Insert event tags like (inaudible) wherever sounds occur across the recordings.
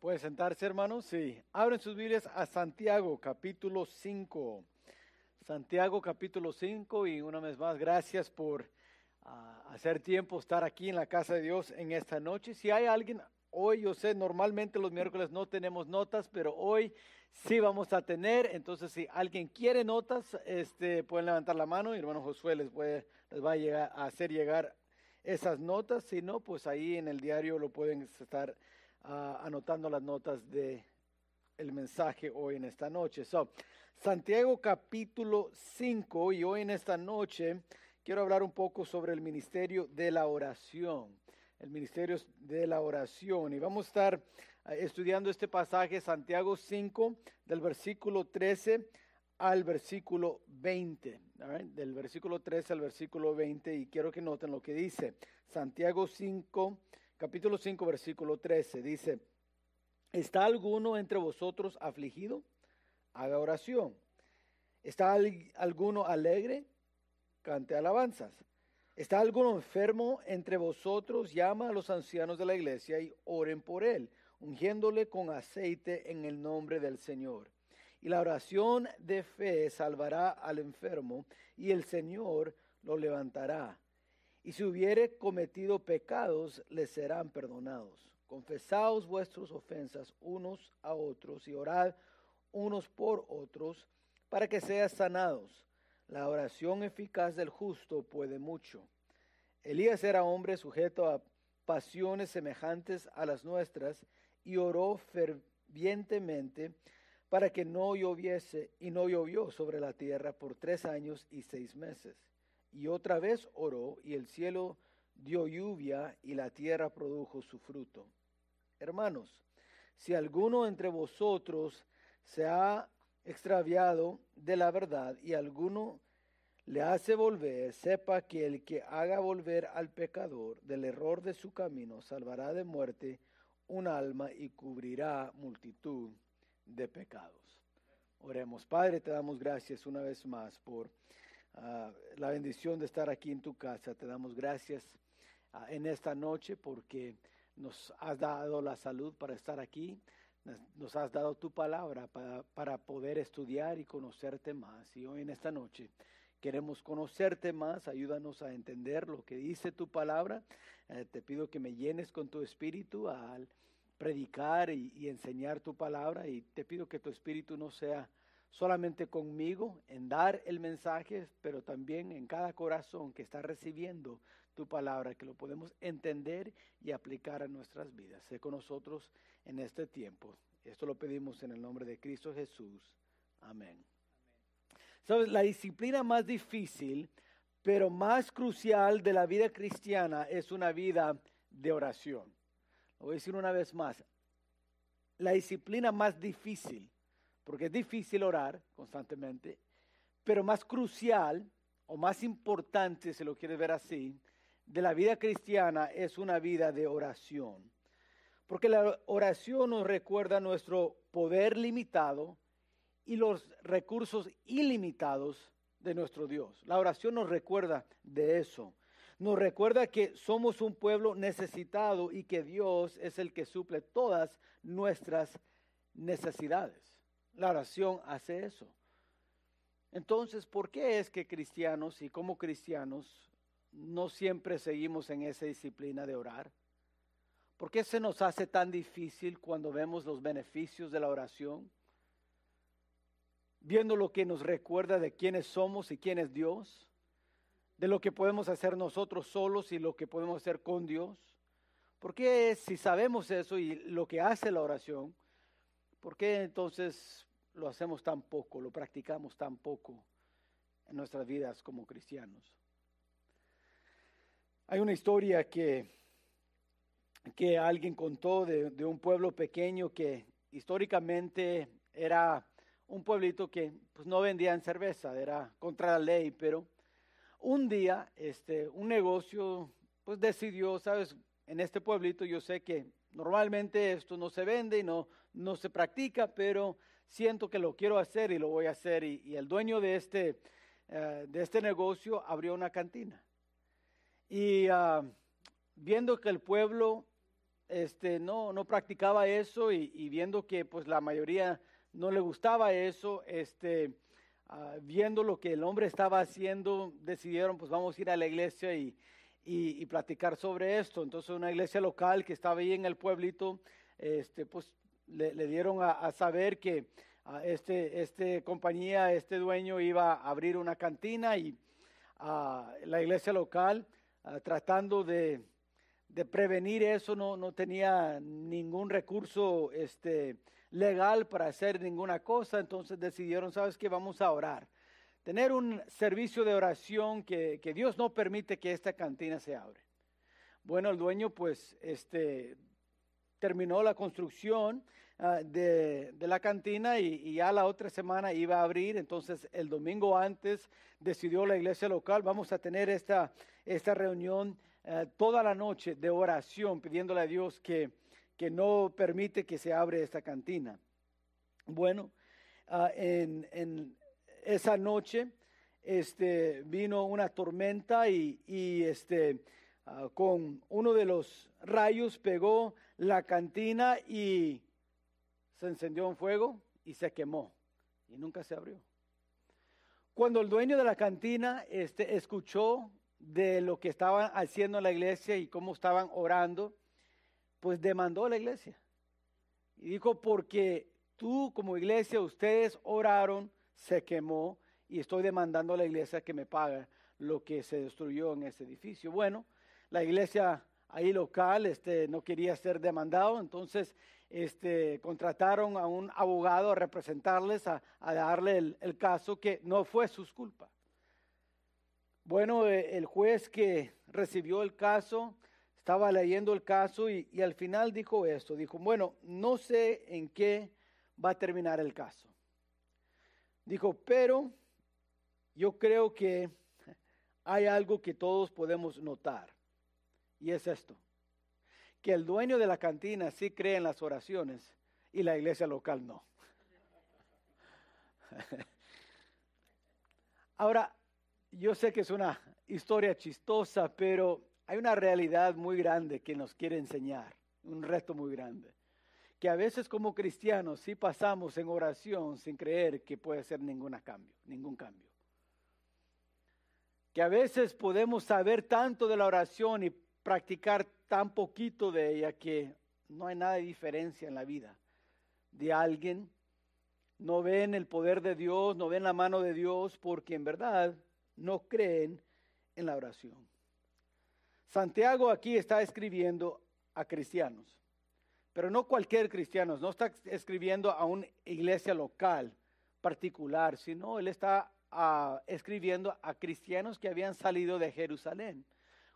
Pueden sentarse, hermanos. Sí. Abren sus Biblias a Santiago, capítulo 5. Santiago, capítulo 5. Y una vez más, gracias por ah, hacer tiempo, estar aquí en la casa de Dios en esta noche. Si hay alguien, hoy yo sé, normalmente los miércoles no tenemos notas, pero hoy sí vamos a tener. Entonces, si alguien quiere notas, este, pueden levantar la mano y hermano Josué les, puede, les va a, llegar, a hacer llegar esas notas. Si no, pues ahí en el diario lo pueden estar anotando las notas de el mensaje hoy en esta noche. So, Santiago capítulo 5 y hoy en esta noche quiero hablar un poco sobre el ministerio de la oración. El ministerio de la oración. Y vamos a estar eh, estudiando este pasaje, Santiago 5, del versículo 13 al versículo 20. Del versículo 13 al versículo 20. Y quiero que noten lo que dice. Santiago 5, capítulo 5, versículo 13, dice, ¿está alguno entre vosotros afligido? Haga oración. ¿Está alguno alegre? Cante alabanzas. ¿Está alguno enfermo entre vosotros? Llama a los ancianos de la iglesia y oren por él, ungiéndole con aceite en el nombre del Señor. Y la oración de fe salvará al enfermo y el Señor lo levantará y si hubiere cometido pecados, les serán perdonados. Confesaos vuestras ofensas unos a otros y orad unos por otros para que seas sanados. La oración eficaz del justo puede mucho. Elías era hombre sujeto a pasiones semejantes a las nuestras y oró fervientemente para que no lloviese y no llovió sobre la tierra por tres años y seis meses. Y otra vez oró y el cielo dio lluvia y la tierra produjo su fruto. Hermanos, si alguno entre vosotros se ha extraviado de la verdad y alguno le hace volver, sepa que el que haga volver al pecador del error de su camino salvará de muerte un alma y cubrirá multitud de pecados. Oremos, Padre, te damos gracias una vez más por Ah, la bendición de estar aquí en tu casa. Te damos gracias ah, en esta noche porque nos has dado la salud para estar aquí. Nos has dado tu palabra para, para poder estudiar y conocerte más. Y hoy en esta noche queremos conocerte más. Ayúdanos a entender lo que dice tu palabra. Eh, te pido que me llenes con tu espíritu al predicar y, y enseñar tu palabra. Y te pido que tu espíritu no sea solamente conmigo en dar el mensaje, pero también en cada corazón que está recibiendo tu palabra, que lo podemos entender y aplicar a nuestras vidas. Sé con nosotros en este tiempo. Esto lo pedimos en el nombre de Cristo Jesús. Amén. ¿Sabes? La disciplina más difícil, pero más crucial de la vida cristiana es una vida de oración. Lo voy a decir una vez más. La disciplina más difícil porque es difícil orar constantemente, pero más crucial o más importante, si lo quieres ver así, de la vida cristiana es una vida de oración. Porque la oración nos recuerda nuestro poder limitado y los recursos ilimitados de nuestro Dios. La oración nos recuerda de eso. Nos recuerda que somos un pueblo necesitado y que Dios es el que suple todas nuestras necesidades. La oración hace eso. Entonces, ¿por qué es que cristianos y como cristianos no siempre seguimos en esa disciplina de orar? ¿Por qué se nos hace tan difícil cuando vemos los beneficios de la oración? Viendo lo que nos recuerda de quiénes somos y quién es Dios, de lo que podemos hacer nosotros solos y lo que podemos hacer con Dios. ¿Por qué si sabemos eso y lo que hace la oración, ¿Por qué entonces lo hacemos tan poco, lo practicamos tan poco en nuestras vidas como cristianos? Hay una historia que, que alguien contó de, de un pueblo pequeño que históricamente era un pueblito que pues, no vendían cerveza, era contra la ley, pero un día este, un negocio pues decidió, sabes, en este pueblito yo sé que Normalmente esto no se vende y no, no se practica, pero siento que lo quiero hacer y lo voy a hacer. Y, el dueño de este, eh, de este negocio abrió una cantina. Y ah, viendo que el pueblo este, no, no practicaba eso y, viendo que pues la mayoría no le gustaba eso, este, ah, viendo lo que el hombre estaba haciendo, decidieron pues vamos a ir a la iglesia y, y, platicar sobre esto. Entonces una iglesia local que estaba ahí en el pueblito, este, pues le, dieron a, saber que a este, este compañía, este dueño iba a abrir una cantina y a la iglesia local tratando de, de, prevenir eso no, no, tenía ningún recurso este, legal para hacer ninguna cosa, entonces decidieron, sabes que vamos a orar tener un servicio de oración que, que, Dios no permite que esta cantina se abra. Bueno, el dueño pues este, terminó la construcción ah, de, de, la cantina y, ya la otra semana iba a abrir, entonces el domingo antes decidió la iglesia local, vamos a tener esta, esta reunión ah, toda la noche de oración pidiéndole a Dios que, que no permite que se abra esta cantina. Bueno, ah, en, en, esa noche este, vino una tormenta y, este, ah, con uno de los rayos pegó la cantina y se encendió un fuego y se quemó y nunca se abrió. Cuando el dueño de la cantina este, escuchó de lo que estaban haciendo en la iglesia y cómo estaban orando, pues demandó a la iglesia. Y dijo, porque tú como iglesia, ustedes oraron, se quemó y estoy demandando a la iglesia que me pague lo que se destruyó en ese edificio. Bueno, la iglesia ahí local este, no quería ser demandado, entonces este, contrataron a un abogado a representarles, a, darle el, caso que no fue su culpa. Bueno, eh, el juez que recibió el caso estaba leyendo el caso y, y al final dijo esto, dijo, bueno, no sé en qué va a terminar el caso. Dijo, pero yo creo que hay algo que todos podemos notar, y es esto, que el dueño de la cantina sí cree en las oraciones y la iglesia local no. (laughs) Ahora, yo sé que es una historia chistosa, pero hay una realidad muy grande que nos quiere enseñar, un reto muy grande que a veces como cristianos sí pasamos en oración sin creer que puede ser ningún cambio, ningún cambio. Que a veces podemos saber tanto de la oración y practicar tan poquito de ella que no hay nada de diferencia en la vida de alguien. No ven el poder de Dios, no ven la mano de Dios porque en verdad no creen en la oración. Santiago aquí está escribiendo a cristianos pero no cualquier cristiano, no está escribiendo a una iglesia local particular, sino él está ah, escribiendo a cristianos que habían salido de Jerusalén.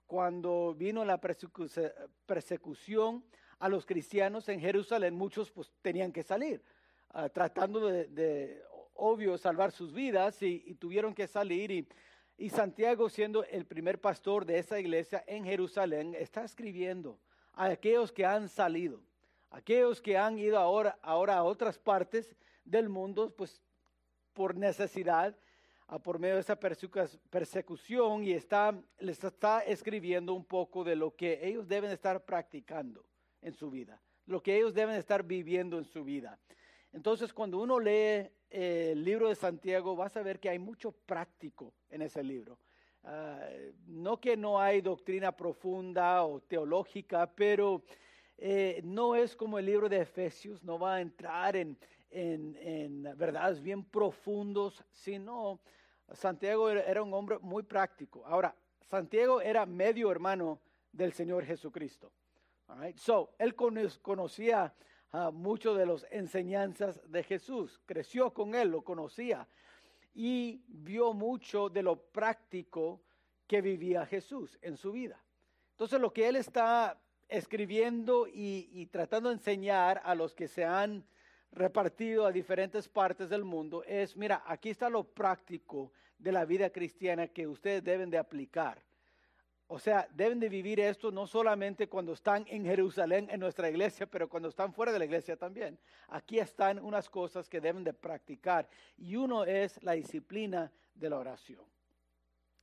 Cuando vino la persecución a los cristianos en Jerusalén, muchos pues tenían que salir, ah, tratando de, obvio, salvar sus vidas y, tuvieron que salir. Y, Santiago, siendo el primer pastor de esa iglesia en Jerusalén, está escribiendo a aquellos que han salido Aquellos que han ido ahora, ahora a otras partes del mundo, pues por necesidad, por medio de esa persecución y está, les está escribiendo un poco de lo que ellos deben estar practicando en su vida, lo que ellos deben estar viviendo en su vida. Entonces, cuando uno lee eh, el libro de Santiago, vas a ver que hay mucho práctico en ese libro. Ah, no que no hay doctrina profunda o teológica, pero eh, no es como el libro de Efesios, no va a entrar en, verdades bien profundos, sino Santiago era, un hombre muy práctico. Ahora, Santiago era medio hermano del Señor Jesucristo. So, él conocía uh, mucho de las enseñanzas de Jesús, creció con él, lo conocía y vio mucho de lo práctico que vivía Jesús en su vida. Entonces, lo que él está escribiendo y, tratando de enseñar a los que se han repartido a diferentes partes del mundo es, mira, aquí está lo práctico de la vida cristiana que ustedes deben de aplicar. O sea, deben de vivir esto no solamente cuando están en Jerusalén, en nuestra iglesia, pero cuando están fuera de la iglesia también. Aquí están unas cosas que deben de practicar. Y uno es la disciplina de la oración.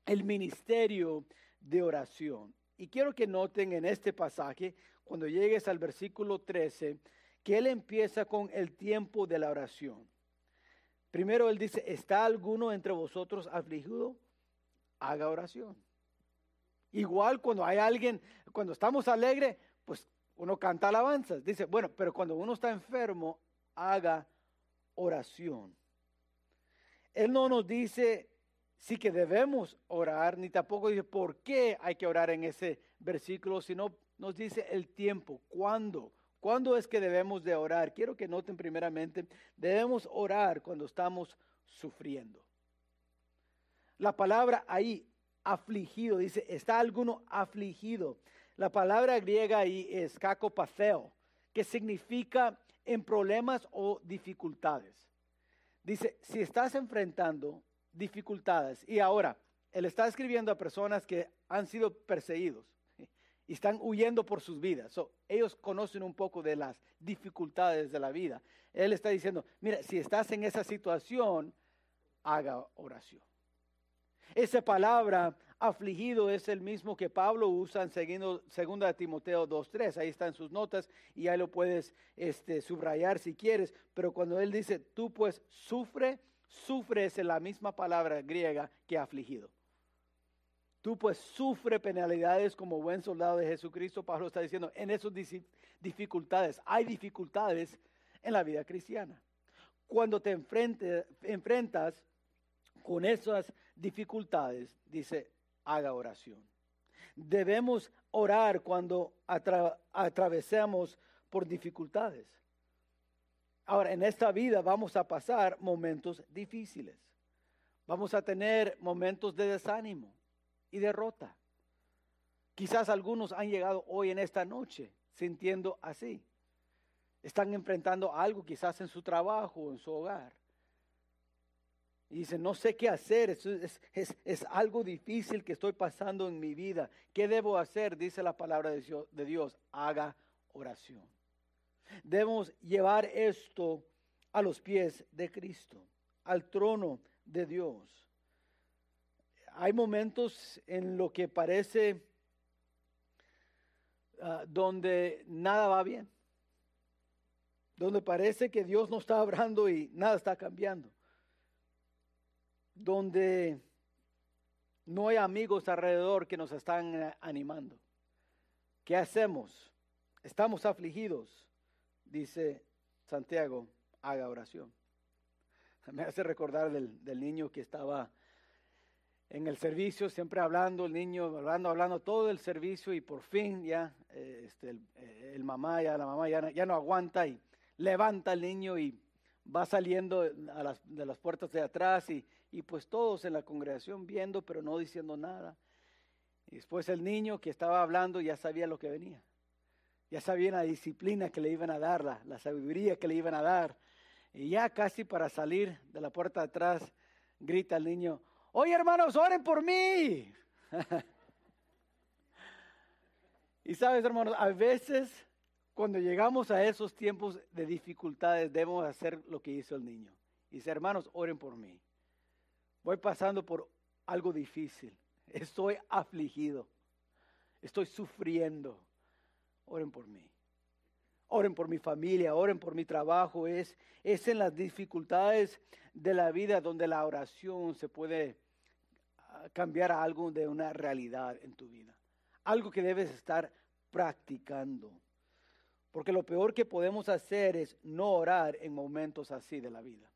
El ministerio de oración. Y quiero que noten en este pasaje, cuando llegues al versículo 13, que él empieza con el tiempo de la oración. Primero él dice, ¿está alguno entre vosotros afligido? Haga oración. Igual cuando hay alguien, cuando estamos alegres, pues uno canta alabanzas. Dice, bueno, pero cuando uno está enfermo, haga oración. Él no nos dice sí que debemos orar, ni tampoco dice por qué hay que orar en ese versículo, sino nos dice el tiempo, cuándo. ¿Cuándo es que debemos de orar? Quiero que noten primeramente, debemos orar cuando estamos sufriendo. La palabra ahí, afligido, dice, ¿está alguno afligido? La palabra griega ahí es kakopaceo, que significa en problemas o dificultades. Dice, si estás enfrentando dificultades y ahora él está escribiendo a personas que han sido perseguidos y están huyendo por sus vidas. ellos conocen un poco de las dificultades de la vida. Él está diciendo, mira, si estás en esa situación, haga oración. Esa palabra afligido es el mismo que Pablo usa en segundo, de Timoteo 2.3. Ahí están sus notas y ahí lo puedes este, subrayar si quieres. Pero cuando él dice, tú pues sufre, sufre es la misma palabra griega que afligido. Tú pues sufre penalidades como buen soldado de Jesucristo. Pablo está diciendo, en esas dificultades, hay dificultades en la vida cristiana. Cuando te enfrentas con esas dificultades, dice, haga oración. Debemos orar cuando atravesamos por dificultades. Ahora, en esta vida vamos a pasar momentos difíciles. Vamos a tener momentos de desánimo y derrota. Quizás algunos han llegado hoy en esta noche sintiendo así. Están enfrentando algo quizás en su trabajo o en su hogar. Y dice, no sé qué hacer, es, es, es, algo difícil que estoy pasando en mi vida. ¿Qué debo hacer? Dice la palabra de Dios, haga oración. Debemos llevar esto a los pies de Cristo, al trono de Dios. Hay momentos en lo que parece ah, donde nada va bien, donde parece que Dios no está hablando y nada está cambiando donde no hay amigos alrededor que nos están eh, animando. ¿Qué hacemos? Estamos afligidos, dice Santiago, haga oración. (laughs) Me hace recordar del, niño que estaba en el servicio, siempre hablando, el niño hablando, hablando todo el servicio y por fin ya eh, este, eh, el, mamá, ya la mamá ya, ya no aguanta y levanta al niño y va saliendo de las puertas de atrás y, y pues todos en la congregación viendo, pero no diciendo nada. Y después el niño que estaba hablando ya sabía lo que venía. Ya sabía la disciplina que le iban a dar, la, la sabiduría que le iban a dar. Y ya casi para salir de la puerta de atrás, grita el niño, oye hermanos, oren por mí. (laughs) y sabes hermanos, a veces cuando llegamos a esos tiempos de dificultades debemos hacer lo que hizo el niño. Y dice, hermanos, oren por mí. Voy pasando por algo difícil. Estoy afligido. Estoy sufriendo. Oren por mí. Oren por mi familia, oren por mi trabajo. Es, es en las dificultades de la vida donde la oración se puede cambiar algo de una realidad en tu vida. Algo que debes estar practicando. Porque lo peor que podemos hacer es no orar en momentos así de la vida.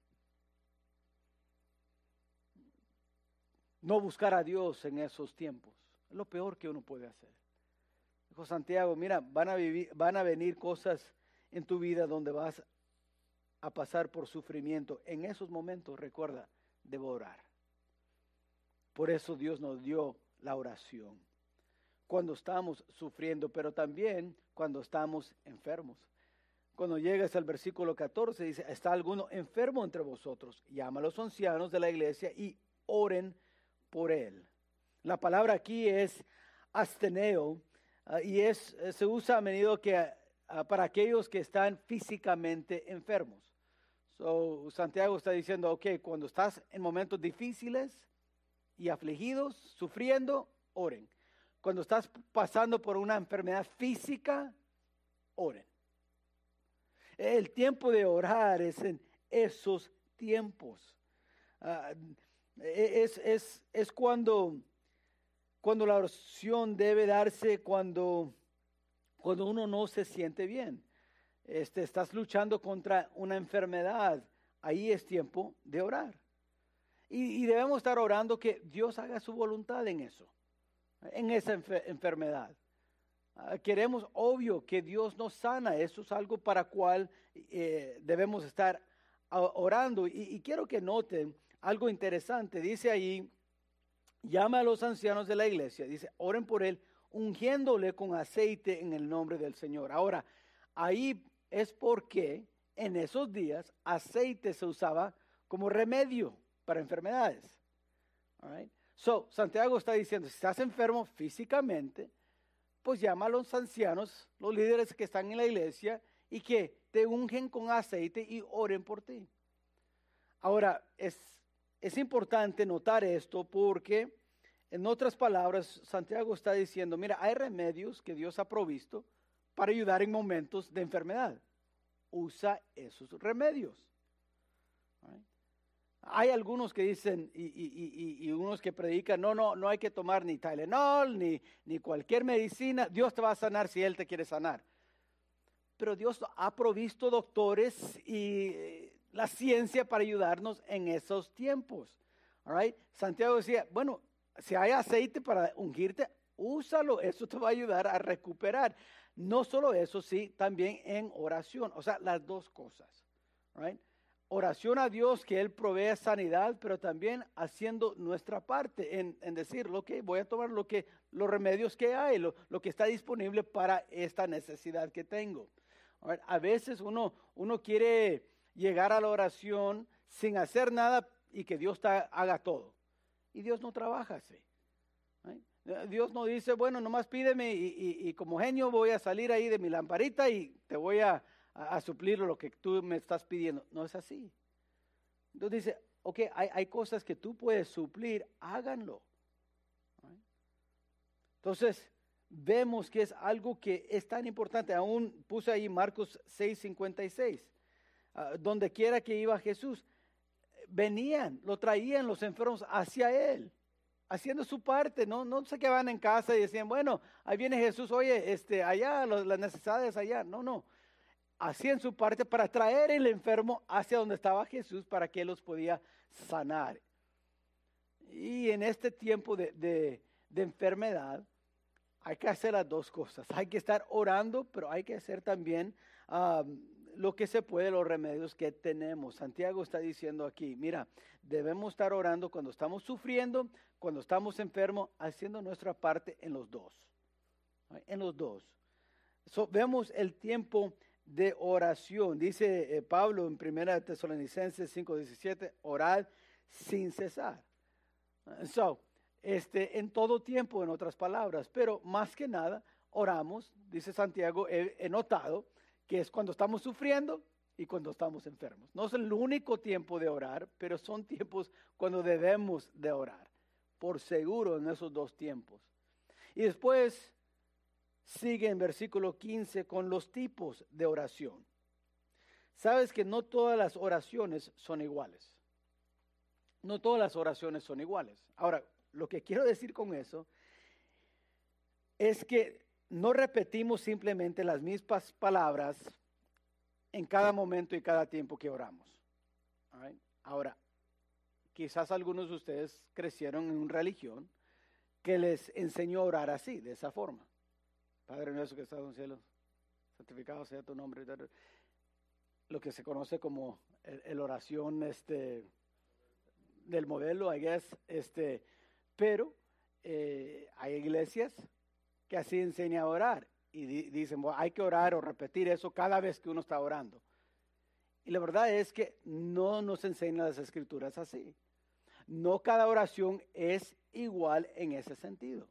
no buscar a Dios en esos tiempos. Es lo peor que uno puede hacer. Dijo Santiago, mira, van a, vivir, van a venir cosas en tu vida donde vas a pasar por sufrimiento. En esos momentos, recuerda, debo orar. Por eso Dios nos dio la oración. Cuando estamos sufriendo, pero también cuando estamos enfermos. Cuando llegas al versículo 14, dice, ¿está alguno enfermo entre vosotros? Llama a los ancianos de la iglesia y oren por él. La palabra aquí es asteneo ah, y es, eh, se usa a menudo que, ah, para aquellos que están físicamente enfermos. So, Santiago está diciendo, ok, cuando estás en momentos difíciles y afligidos, sufriendo, oren. cuando estás pasando por una enfermedad física, oren. El tiempo de orar es en esos tiempos. Ah, e, es, es, es cuando, cuando la oración debe darse cuando, cuando uno no se siente bien. Este, estás luchando contra una enfermedad. Ahí es tiempo de orar. Y, y debemos estar orando que Dios haga su voluntad en eso, en esa enfermedad. Ah, queremos, obvio, que Dios nos sana. Eso es algo para cual eh, debemos estar orando. Y, quiero que noten algo interesante. Dice ahí, llama a los ancianos de la iglesia. Dice, oren por él, ungiéndole con aceite en el nombre del Señor. Ahora, ahí es porque en esos días aceite se usaba como remedio para enfermedades. So, Santiago está diciendo, si estás enfermo físicamente, pues llama a los ancianos, los líderes que están en la iglesia y que te ungen con aceite y oren por ti. Ahora, es, es importante notar esto porque, en otras palabras, Santiago está diciendo, mira, hay remedios que Dios ha provisto para ayudar en momentos de enfermedad. Usa esos remedios. Hay algunos que dicen y, unos que predican, no, no, no hay que tomar ni Tylenol, ni, ni cualquier medicina. Dios te va a sanar si Él te quiere sanar. Pero Dios ha provisto doctores y eh, la ciencia para ayudarnos en esos tiempos. Santiago decía, bueno, si hay aceite para ungirte, úsalo, eso te va a ayudar a recuperar. No solo eso, sí, también en oración, o sea, las dos cosas. Oración a Dios que Él provee sanidad, pero también haciendo nuestra parte en, decir, lo que voy a tomar lo que, los remedios que hay, lo, que está disponible para esta necesidad que tengo. A, veces uno, uno quiere llegar a la oración sin hacer nada y que Dios haga todo. Y Dios no trabaja así. Dios no dice, bueno, nomás pídeme y como genio voy a salir ahí de mi lamparita y te voy a, a, suplir lo que tú me estás pidiendo. No es así. Entonces dice, ok, hay, hay cosas que tú puedes suplir, háganlo. Entonces, vemos que es algo que es tan importante. Aún puse ahí Marcos 6:56. Ah, donde quiera que iba Jesús, venían, lo traían los enfermos hacia él, haciendo su parte. No, no se quedaban en casa y decían, bueno, ahí viene Jesús, oye, este, allá, las necesidades allá. No, no hacían su parte para traer el enfermo hacia donde estaba Jesús para que él los podía sanar. Y en este tiempo de, enfermedad hay que hacer las dos cosas. Hay que estar orando, pero hay que hacer también lo que se puede, los remedios que tenemos. Santiago está diciendo aquí, mira, debemos estar orando cuando estamos sufriendo, cuando estamos enfermos, haciendo nuestra parte en los dos. En los dos. vemos el tiempo de oración. Dice eh, Pablo en 1 Tesalonicenses 5:17, orad sin cesar. So, este, en todo tiempo, en otras palabras, pero más que nada, oramos, dice Santiago, he, notado que es cuando estamos sufriendo y cuando estamos enfermos. No es el único tiempo de orar, pero son tiempos cuando debemos de orar, por seguro en esos dos tiempos. Y después sigue en versículo 15 con los tipos de oración. Sabes que no todas las oraciones son iguales. No todas las oraciones son iguales. Ahora, lo que quiero decir con eso es que no repetimos simplemente las mismas palabras en cada momento y cada tiempo que oramos. Ahora, quizás algunos de ustedes crecieron en una religión que les enseñó a orar así, de esa forma. Padre nuestro que estás en el cielo, santificado sea tu nombre. Lo que se conoce como el, oración este, del modelo, I guess, este, pero eh, hay iglesias que así enseñan a orar y dicen, hay que orar o repetir eso cada vez que uno está orando. Y la verdad es que no nos enseñan las escrituras así. No cada oración es igual en ese sentido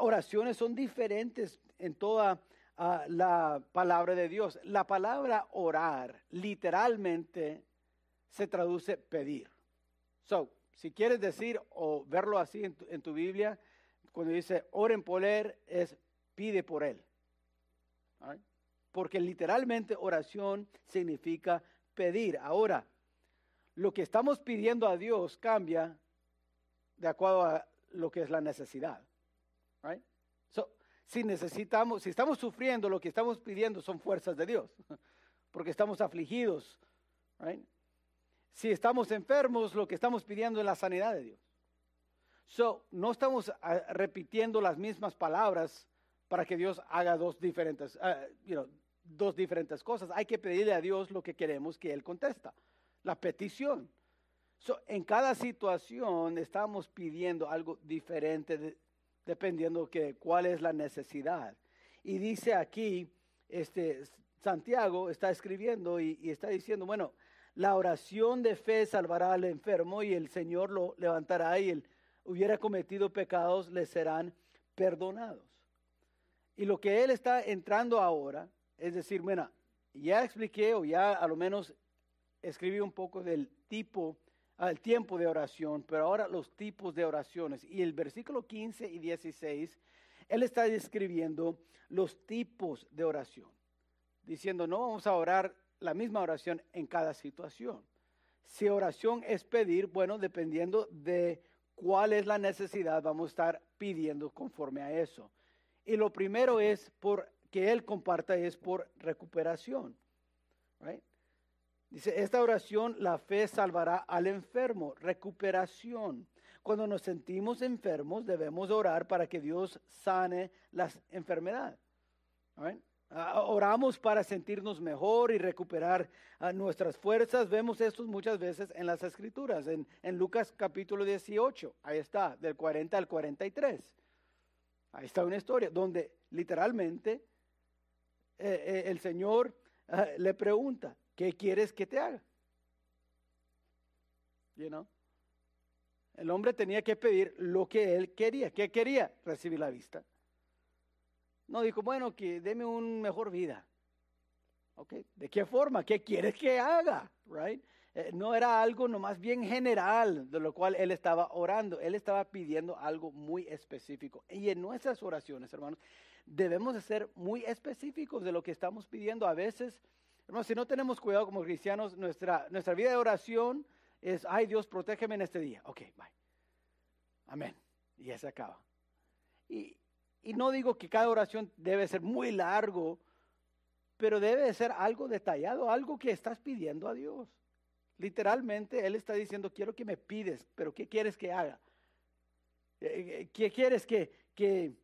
oraciones son diferentes en toda ah, la palabra de Dios. La palabra orar literalmente se traduce pedir. So, si quieres decir o verlo así en tu, Biblia, cuando dice oren por él, es pide por él. Porque literalmente oración significa pedir. Ahora, lo que estamos pidiendo a Dios cambia de acuerdo a lo que es la necesidad. Si necesitamos, si estamos sufriendo, lo que estamos pidiendo son fuerzas de Dios, (laughs) porque estamos afligidos. Si estamos enfermos, lo que estamos pidiendo es la sanidad de Dios. So, no estamos ah, repitiendo las mismas palabras para que Dios haga dos diferentes, ah, dos diferentes cosas. Hay que pedirle a Dios lo que queremos que Él contesta, la petición. en cada situación estamos pidiendo algo diferente dependiendo que cuál es la necesidad. Y dice aquí, este, Santiago está escribiendo y, está diciendo, bueno, la oración de fe salvará al enfermo y el Señor lo levantará y el hubiera cometido pecados, le serán perdonados. Y lo que él está entrando ahora, es decir, bueno, ya expliqué o ya a lo menos escribí un poco del tipo, al tiempo de oración, pero ahora los tipos de oraciones. Y el versículo 15 y 16, él está describiendo los tipos de oración, diciendo, no vamos a orar la misma oración en cada situación. Si oración es pedir, bueno, dependiendo de cuál es la necesidad, vamos a estar pidiendo conforme a eso. Y lo primero es por que Él comparta es por recuperación. Dice, esta oración, la fe salvará al enfermo, recuperación. Cuando nos sentimos enfermos, debemos orar para que Dios sane las enfermedades. Ah, oramos para sentirnos mejor y recuperar ah, nuestras fuerzas. Vemos esto muchas veces en las escrituras, en, Lucas capítulo 18, ahí está, del 40 al 43. Ahí está una historia donde literalmente eh, eh, el Señor ah, le pregunta, ¿qué quieres que te haga? You El hombre tenía que pedir lo que él quería. ¿Qué quería? Recibir la vista. No dijo, bueno, que deme una mejor vida. Okay. ¿De qué forma? ¿Qué quieres que haga? Right? Eh, no era algo nomás bien general de lo cual él estaba orando. Él estaba pidiendo algo muy específico. Y en nuestras oraciones, hermanos, debemos de ser muy específicos de lo que estamos pidiendo. A veces, hermanos, si no tenemos cuidado como cristianos, nuestra, nuestra vida de oración es, ay Dios, protégeme en este día. Ok, bye. Amén. Y ya se acaba. Y, y no digo que cada oración debe ser muy largo, pero debe ser algo detallado, algo que estás pidiendo a Dios. Literalmente Él está diciendo, quiero que me pides, pero ¿qué quieres que haga? Eh, eh, ¿Qué quieres que, que,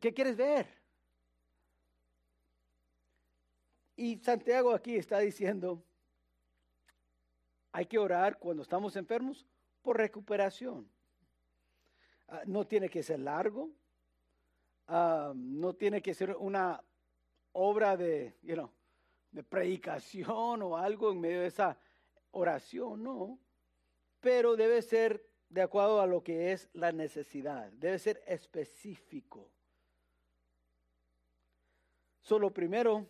qué quieres ver? Y Santiago aquí está diciendo, hay que orar cuando estamos enfermos por recuperación. Ah, no tiene que ser largo, Ah, no tiene que ser una obra de, you de predicación o algo en medio de esa oración, no. Pero debe ser de acuerdo a lo que es la necesidad, debe ser específico. Solo primero,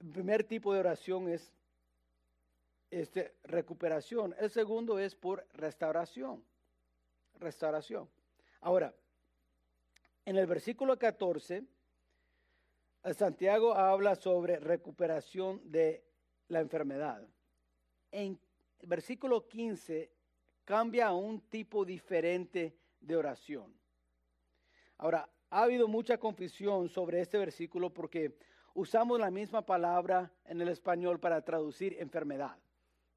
el primer tipo de oración es este, recuperación. El segundo es por restauración. Restauración. Ahora, en el versículo 14, Santiago habla sobre recuperación de la enfermedad. En el versículo 15 cambia a un tipo diferente de oración. Ahora, ha habido mucha confusión sobre este versículo porque usamos la misma palabra en el español para traducir enfermedad.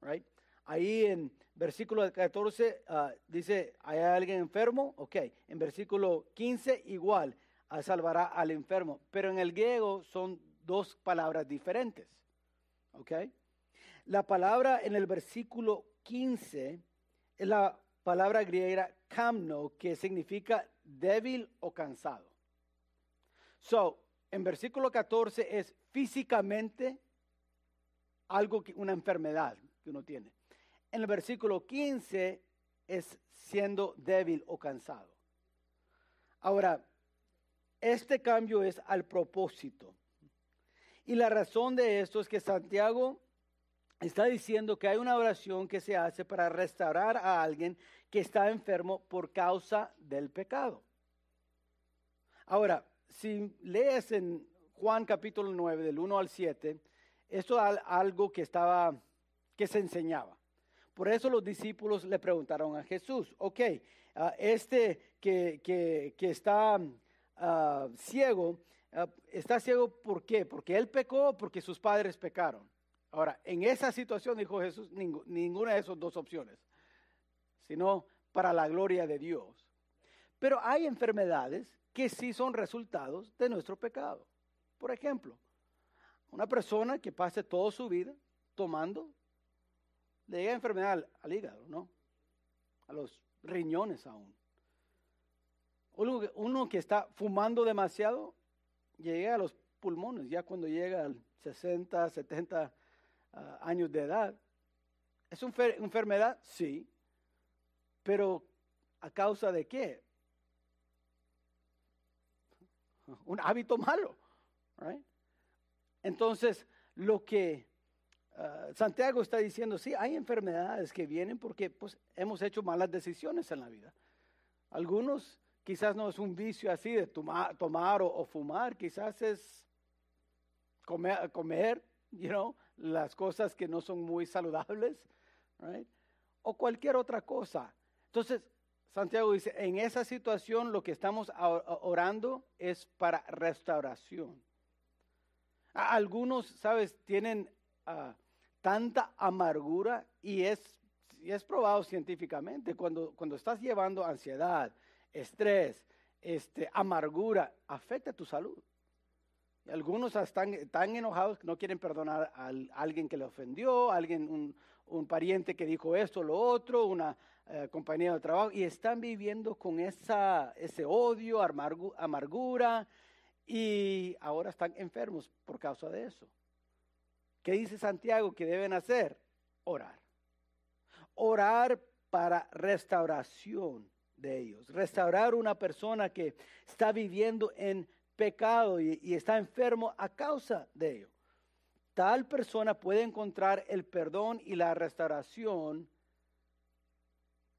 Right? Ahí en versículo 14 ah, dice, ¿hay alguien enfermo? Ok. En versículo 15 igual, ah, salvará al enfermo. Pero en el griego son dos palabras diferentes. Ok. La palabra en el versículo 15 es la palabra griega kamno, que significa débil o cansado. So, en versículo 14 es físicamente algo que una enfermedad que uno tiene en el versículo 15 es siendo débil o cansado. Ahora, este cambio es al propósito. Y la razón de esto es que Santiago está diciendo que hay una oración que se hace para restaurar a alguien que está enfermo por causa del pecado. Ahora, si lees en Juan capítulo 9, del 1 al 7, esto es algo que estaba, que se enseñaba. Por eso los discípulos le preguntaron a Jesús, ok, ah, este que, que, está ah, ciego, ah, ¿está ciego por qué? ¿Porque él pecó porque sus padres pecaron? Ahora, en esa situación dijo Jesús, ninguna de esas dos opciones, sino para la gloria de Dios. Pero hay enfermedades que sí son resultados de nuestro pecado. Por ejemplo, una persona que pase toda su vida tomando, le llega enfermedad al, hígado, ¿no? A los riñones aún. Uno, que está fumando demasiado, llega a los pulmones, ya cuando llega a 60, 70 años de edad. ¿Es una enfermedad? Sí. Pero ¿a causa de qué? (laughs) Un hábito malo. Entonces, lo que ah, Santiago está diciendo, sí, hay enfermedades que vienen porque pues, hemos hecho malas decisiones en la vida. Algunos quizás no es un vicio así de tomar, o, fumar, quizás es comer, comer you know, las cosas que no son muy saludables, o cualquier otra cosa. Entonces, Santiago dice, en esa situación lo que estamos orando es para restauración. Algunos, sabes, tienen ah, tanta amargura y es, y es probado científicamente, cuando, cuando estás llevando ansiedad, estrés, este, amargura, afecta tu salud. Algunos están tan enojados que no quieren perdonar a alguien que le ofendió, alguien, un, un pariente que dijo esto, lo otro, una eh, compañía de trabajo, y están viviendo con esa, ese odio, amargura, y ahora están enfermos por causa de eso. ¿Qué dice Santiago que deben hacer? Orar. Orar para restauración de ellos. Restaurar una persona que está viviendo en pecado y, está enfermo a causa de ello. Tal persona puede encontrar el perdón y la restauración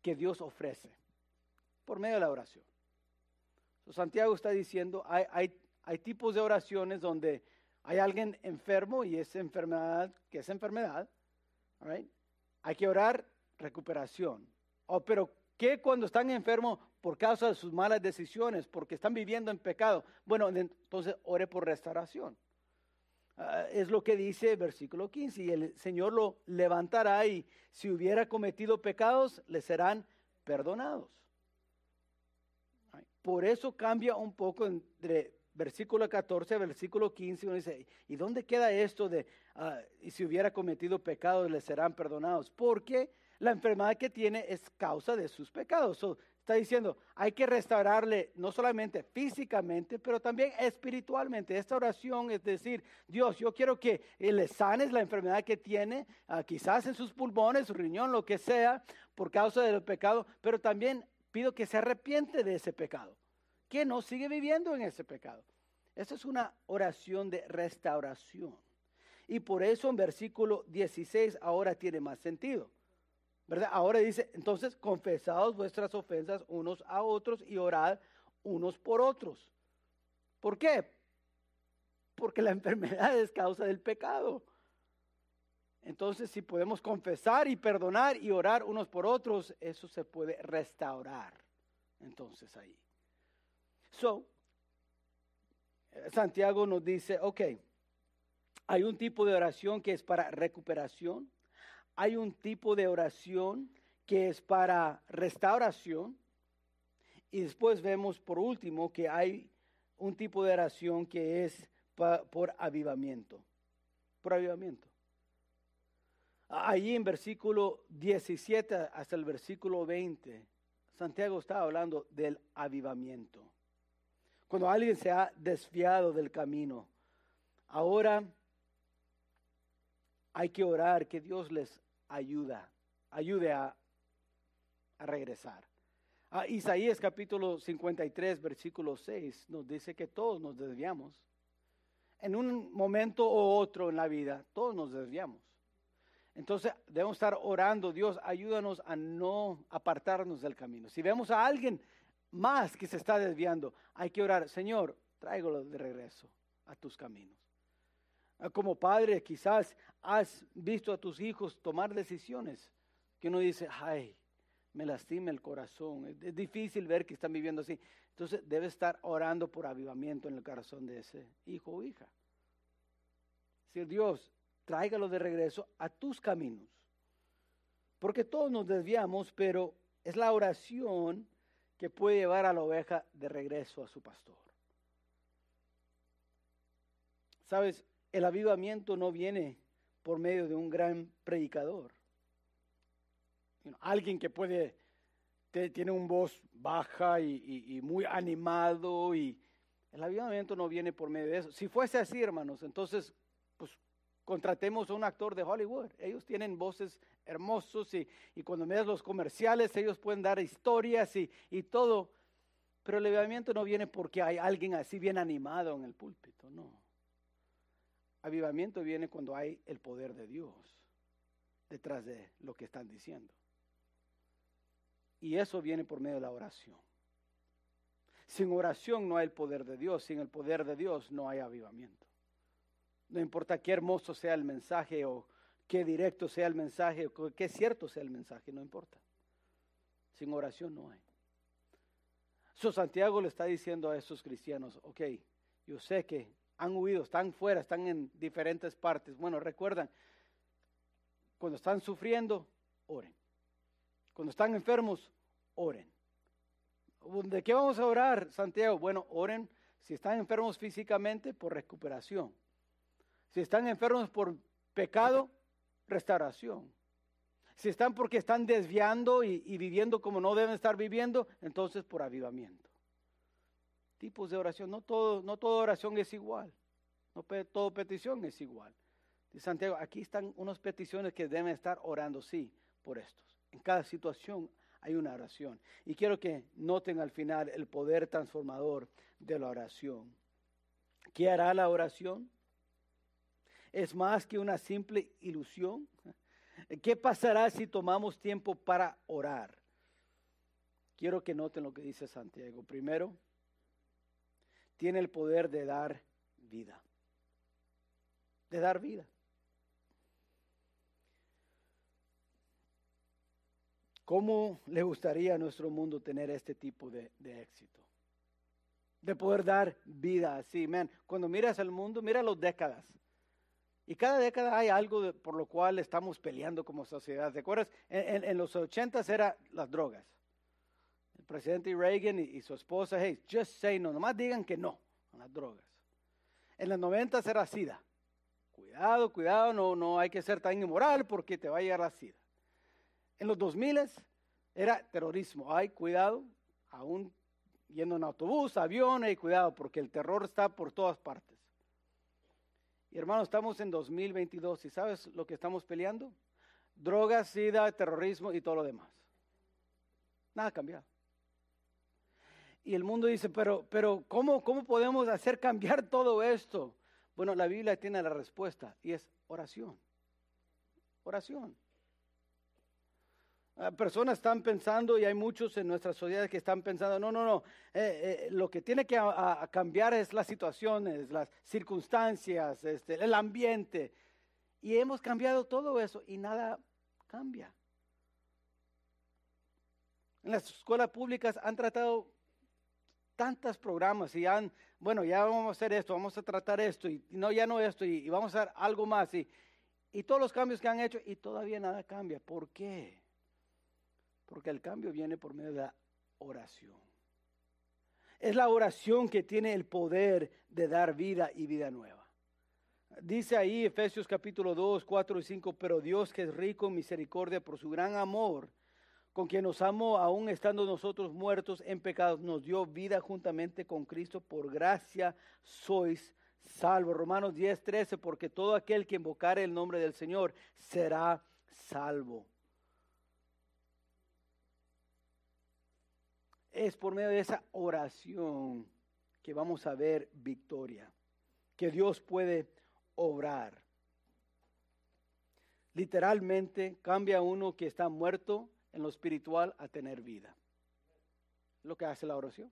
que Dios ofrece por medio de la oración. Santiago está diciendo, hay, hay, hay tipos de oraciones donde hay alguien enfermo y es enfermedad, que es enfermedad. Hay que orar recuperación. Oh, pero ¿qué cuando están enfermos por causa de sus malas decisiones, porque están viviendo en pecado. Bueno, entonces ore por restauración. Ah, es lo que dice el versículo 15, y el Señor lo levantará y si hubiera cometido pecados, le serán perdonados. Por eso cambia un poco entre versículo 14 versículo 15. Uno dice, ¿y dónde queda esto de, uh, y si hubiera cometido pecados, le serán perdonados? Porque la enfermedad que tiene es causa de sus pecados. Está diciendo, hay que restaurarle no solamente físicamente, pero también espiritualmente. Esta oración es decir, Dios, yo quiero que le sanes la enfermedad que tiene, ah, quizás en sus pulmones, su riñón, lo que sea, por causa del pecado, pero también pido que se arrepiente de ese pecado, que no sigue viviendo en ese pecado. Esta es una oración de restauración. Y por eso en versículo 16 ahora tiene más sentido. Ahora dice, entonces confesaos vuestras ofensas unos a otros y orad unos por otros. ¿Por qué? Porque la (laughs) enfermedad es causa del pecado. Entonces, si podemos confesar y perdonar y orar unos por otros, eso se puede restaurar. Entonces ahí. So, Santiago nos dice, ok, hay un tipo de oración que es para recuperación, hay un tipo de oración que es para restauración. Y después vemos por último que hay un tipo de oración que es por avivamiento. Por avivamiento. Allí en versículo 17 hasta el versículo 20, Santiago está hablando del avivamiento. Cuando alguien se ha desviado del camino, ahora hay que orar que Dios les ayuda, ayude a, regresar. Ah, Isaías capítulo 53, versículo 6 nos dice que todos nos desviamos. En un momento u otro en la vida, todos nos desviamos. Entonces debemos estar orando, Dios, ayúdanos a no apartarnos del camino. Si vemos a alguien más que se está desviando, hay que orar, Señor, tráigalo de regreso a tus caminos. Ah, como padre, quizás has visto a tus hijos tomar decisiones que uno dice, ay, me lastima el corazón. Es, difícil ver que están viviendo así. Entonces debe estar orando por avivamiento en el corazón de ese hijo o hija. Si Dios, tráigalo de regreso a tus caminos. Porque todos nos desviamos, pero es la oración que puede llevar a la oveja de regreso a su pastor. Sabes, el avivamiento no viene por medio de un gran predicador. alguien que puede, tiene un voz baja y, muy animado y el avivamiento no viene por medio de eso. Si fuese así, hermanos, entonces, pues contratemos a un actor de Hollywood. Ellos tienen voces hermosos y, cuando miras los comerciales, ellos pueden dar historias y, y todo. Pero el avivamiento no viene porque hay alguien así bien animado en el púlpito, no. Avivamiento viene cuando hay el poder de Dios detrás de lo que están diciendo. Y eso viene por medio de la oración. Sin oración no hay el poder de Dios, sin el poder de Dios no hay avivamiento. No importa qué hermoso sea el mensaje o qué directo sea el mensaje o qué cierto sea el mensaje, no importa. Sin oración no hay. So Santiago le está diciendo a esos cristianos, ok, yo sé que han huido, están fuera, están en diferentes partes. Bueno, recuerdan, cuando están sufriendo, oren. Cuando están enfermos, oren. ¿De qué vamos a orar, Santiago? Bueno, oren si están enfermos físicamente por recuperación. Si están enfermos por pecado, restauración. Si están porque están desviando y, y viviendo como no deben estar viviendo, entonces por avivamiento tipos de oración. No todo, no toda oración es igual. No toda petición es igual. Santiago, aquí están unas peticiones que deben estar orando, sí, por estos. En cada situación hay una oración. Y quiero que noten al final el poder transformador de la oración. ¿Qué hará la oración? ¿Es más que una simple ilusión? ¿Qué pasará si tomamos tiempo para orar? Quiero que noten lo que dice Santiago. Primero, tiene el poder de dar vida. De dar vida. ¿Cómo le gustaría a nuestro mundo tener este tipo de, éxito? De poder dar vida así, man. Cuando miras al mundo, mira las décadas. Y cada década hay algo por lo cual estamos peleando como sociedad. ¿Te acuerdas? En, los ochentas era las drogas presidente Reagan y, su esposa, hey, just say no, nomás digan que no a las drogas. En los 90 era SIDA. Cuidado, cuidado, no, no hay que ser tan inmoral porque te va a llegar la SIDA. En los 2000 era terrorismo. Ay, cuidado, aún yendo en autobús, avión, y cuidado porque el terror está por todas partes. Y hermano, estamos en 2022 y ¿sabes lo que estamos peleando? Drogas, SIDA, terrorismo y todo lo demás. Nada cambiado. Y el mundo dice, pero, pero ¿cómo, ¿cómo podemos hacer cambiar todo esto? Bueno, la Biblia tiene la respuesta y es oración. Oración. Ah, personas están pensando y hay muchos en nuestra sociedad que están pensando, no, no, no, eh, eh, lo que tiene que cambiar es las situaciones, las circunstancias, este, el ambiente. Y hemos cambiado todo eso y nada cambia. En las escuelas públicas han tratado tantos programas y han, bueno, ya vamos a hacer esto, vamos a tratar esto, y no, ya no esto, y, vamos a hacer algo más, y, y todos los cambios que han hecho, y todavía nada cambia. ¿Por qué? Porque el cambio viene por medio de la oración. Es la oración que tiene el poder de dar vida y vida nueva. Dice ahí Efesios capítulo 2, 4 y 5, pero Dios que es rico en misericordia por su gran amor, con quien nos amó, aún estando nosotros muertos en pecados, nos dio vida juntamente con Cristo. Por gracia sois salvos. Romanos 10, 13, porque todo aquel que invocare el nombre del Señor será salvo. Es por medio de esa oración que vamos a ver victoria, que Dios puede obrar. Literalmente cambia uno que está muerto en lo espiritual a tener vida. lo que hace la oración.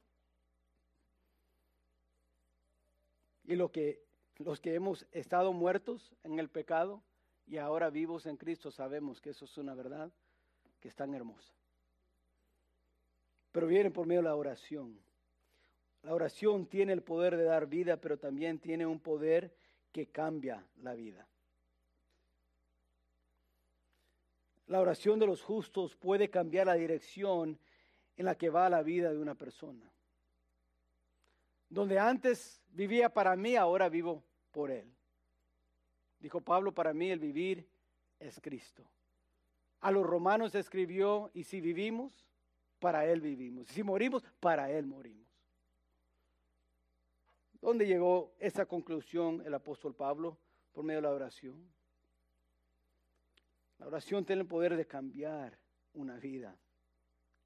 Y lo que los que hemos estado muertos en el pecado y ahora vivos en Cristo sabemos que eso es una verdad que es tan hermosa. Pero viene por medio de la oración. La oración tiene el poder de dar vida, pero también tiene un poder que cambia la vida. La oración de los justos puede cambiar la dirección en la que va la vida de una persona. Donde antes vivía para mí, ahora vivo por Él. Dijo Pablo, para mí el vivir es Cristo. A los romanos escribió, y si vivimos, para Él vivimos. Si morimos, para Él morimos. ¿Dónde llegó esa conclusión el apóstol Pablo? Por medio de la oración. La oración tiene el poder de cambiar una vida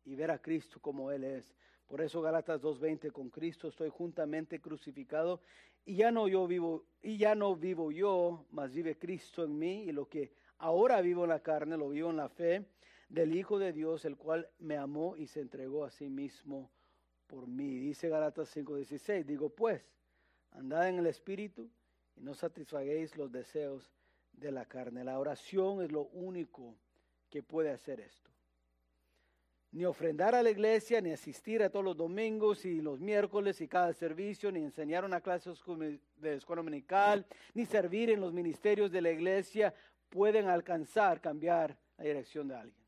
y ver a Cristo como Él es. Por eso Galatas 2:20 con Cristo estoy juntamente crucificado y ya no yo vivo y ya no vivo yo, mas vive Cristo en mí y lo que ahora vivo en la carne lo vivo en la fe del Hijo de Dios, el cual me amó y se entregó a sí mismo por mí. Dice Galatas 5:16, digo pues, andad en el espíritu y no satisfaguéis los deseos de la carne. La oración es lo único que puede hacer esto ni ofrendar a la iglesia, ni asistir a todos los domingos y los miércoles y cada servicio, ni enseñar una clase de escuela dominical, ni servir en los ministerios de la iglesia pueden alcanzar, cambiar la dirección de alguien.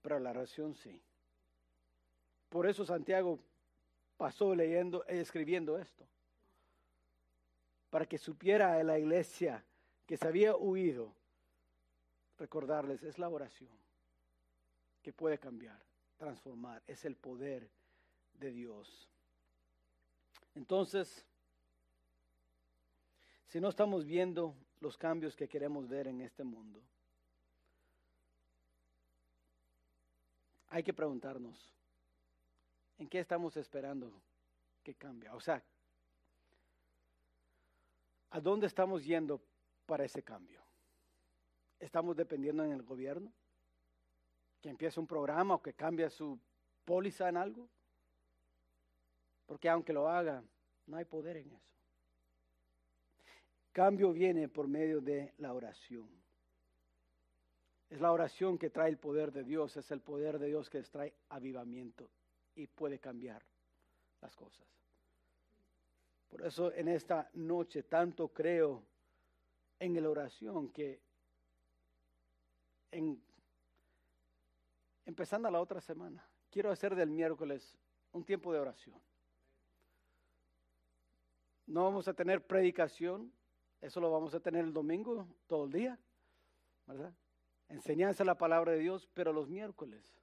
Pero la oración sí. Por eso Santiago pasó leyendo, escribiendo esto. Para que supiera a la iglesia que se había huido, recordarles, es la oración que puede cambiar, transformar. Es el poder de Dios. Entonces, si no estamos viendo los cambios que queremos ver en este mundo, hay que preguntarnos, ¿en qué estamos esperando que cambie? O sea, ¿a dónde estamos yendo para ese cambio? ¿Estamos dependiendo en el gobierno? que empiece un programa o que cambie su póliza en algo. Porque aunque lo haga, no hay poder en eso. Cambio viene por medio de la oración. Es la oración que trae el poder de Dios, es el poder de Dios que trae avivamiento y puede cambiar las cosas. Por eso en esta noche tanto creo en la oración que en empezando la otra semana, quiero hacer del miércoles un tiempo de oración. No vamos a tener predicación, eso lo vamos a tener el domingo, todo el día, ¿verdad? Enseñanza de la palabra de Dios, pero los miércoles.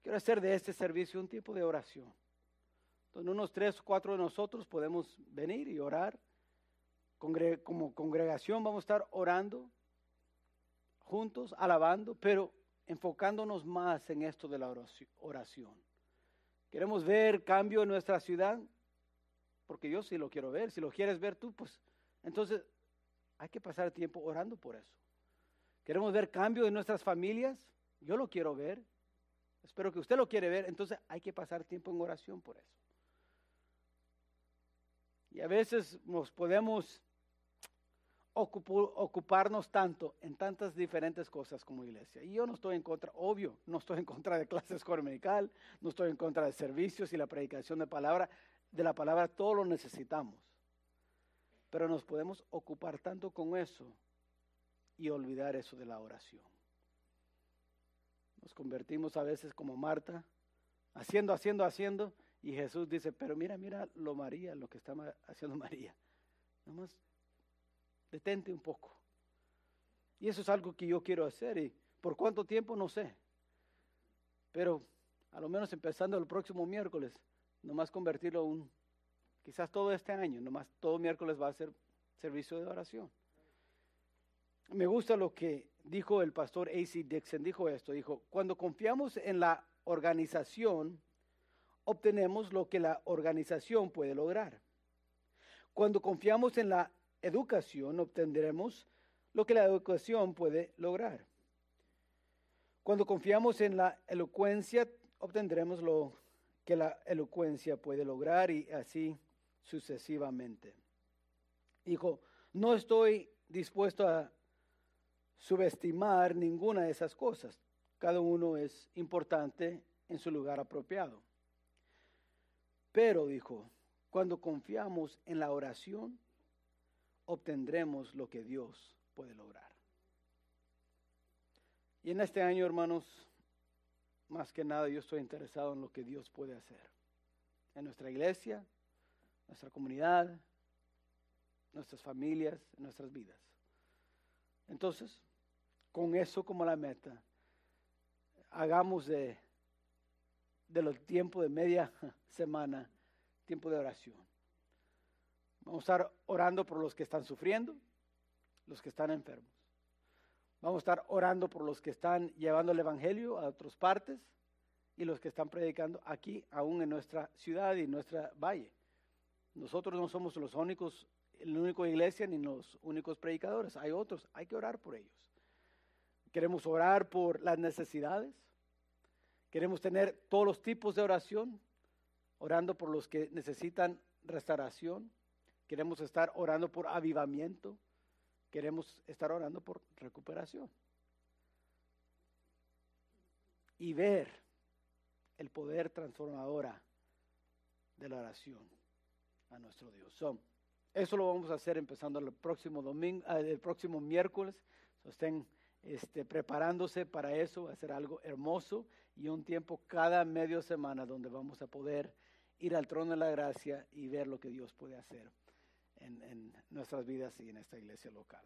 Quiero hacer de este servicio un tiempo de oración. Entonces, unos tres o cuatro de nosotros podemos venir y orar. como congregación vamos a estar orando juntos, alabando, pero enfocándonos más en esto de la oración. Queremos ver cambio en nuestra ciudad, porque yo sí lo quiero ver. Si lo quieres ver tú, pues entonces hay que pasar tiempo orando por eso. Queremos ver cambio en nuestras familias, yo lo quiero ver. Espero que usted lo quiere ver, entonces hay que pasar tiempo en oración por eso. Y a veces nos podemos ocuparnos tanto en tantas diferentes cosas como iglesia. Y yo no estoy en contra, obvio, no estoy en contra de clases dominical, no estoy en contra de servicios y la predicación de palabra, de la palabra todo lo necesitamos. Pero nos podemos ocupar tanto con eso y olvidar eso de la oración. Nos convertimos a veces como Marta, haciendo, haciendo, haciendo, y Jesús dice, pero mira, mira lo María, lo que está haciendo María. Nada detente un poco. Y eso es algo que yo quiero hacer y por cuánto tiempo no sé. Pero a lo menos empezando el próximo miércoles, nomás convertirlo un, quizás todo este año, nomás todo miércoles va a ser servicio de oración. Me gusta lo que dijo el pastor A.C. Dixon, dijo esto, dijo, cuando confiamos en la organización, obtenemos lo que la organización puede lograr. Cuando confiamos en la educación obtendremos lo que la educación puede lograr. Cuando confiamos en la elocuencia, obtendremos lo que la elocuencia puede lograr y así sucesivamente. Dijo, no estoy dispuesto a subestimar ninguna de esas cosas. Cada uno es importante en su lugar apropiado. Pero, dijo, cuando confiamos en la oración, obtendremos lo que Dios puede lograr. Y en este año, hermanos, más que nada yo estoy interesado en lo que Dios puede hacer. En nuestra iglesia, nuestra comunidad, nuestras familias, nuestras vidas. Entonces, con eso como la meta, hagamos de, de los tiempos de media (laughs) semana tiempo de oración. Vamos a estar orando por los que están sufriendo, los que están enfermos. Vamos a estar orando por los que están llevando el Evangelio a otras partes y los que están predicando aquí, aún en nuestra ciudad y en nuestra valle. Nosotros no somos los únicos, la única iglesia ni los únicos predicadores. Hay otros, hay que orar por ellos. Queremos orar por las necesidades. Queremos tener todos los tipos de oración, orando por los que necesitan restauración. Queremos estar orando por avivamiento. Queremos estar orando por recuperación. Y ver el poder transformadora de la oración a nuestro Dios. eso lo vamos a hacer empezando el próximo domingo, ah, el próximo miércoles. estén este, preparándose para eso, va a algo hermoso y un tiempo cada medio semana donde vamos a poder ir al trono de la gracia y ver lo que Dios puede hacer en, en nuestras vidas y en esta iglesia local.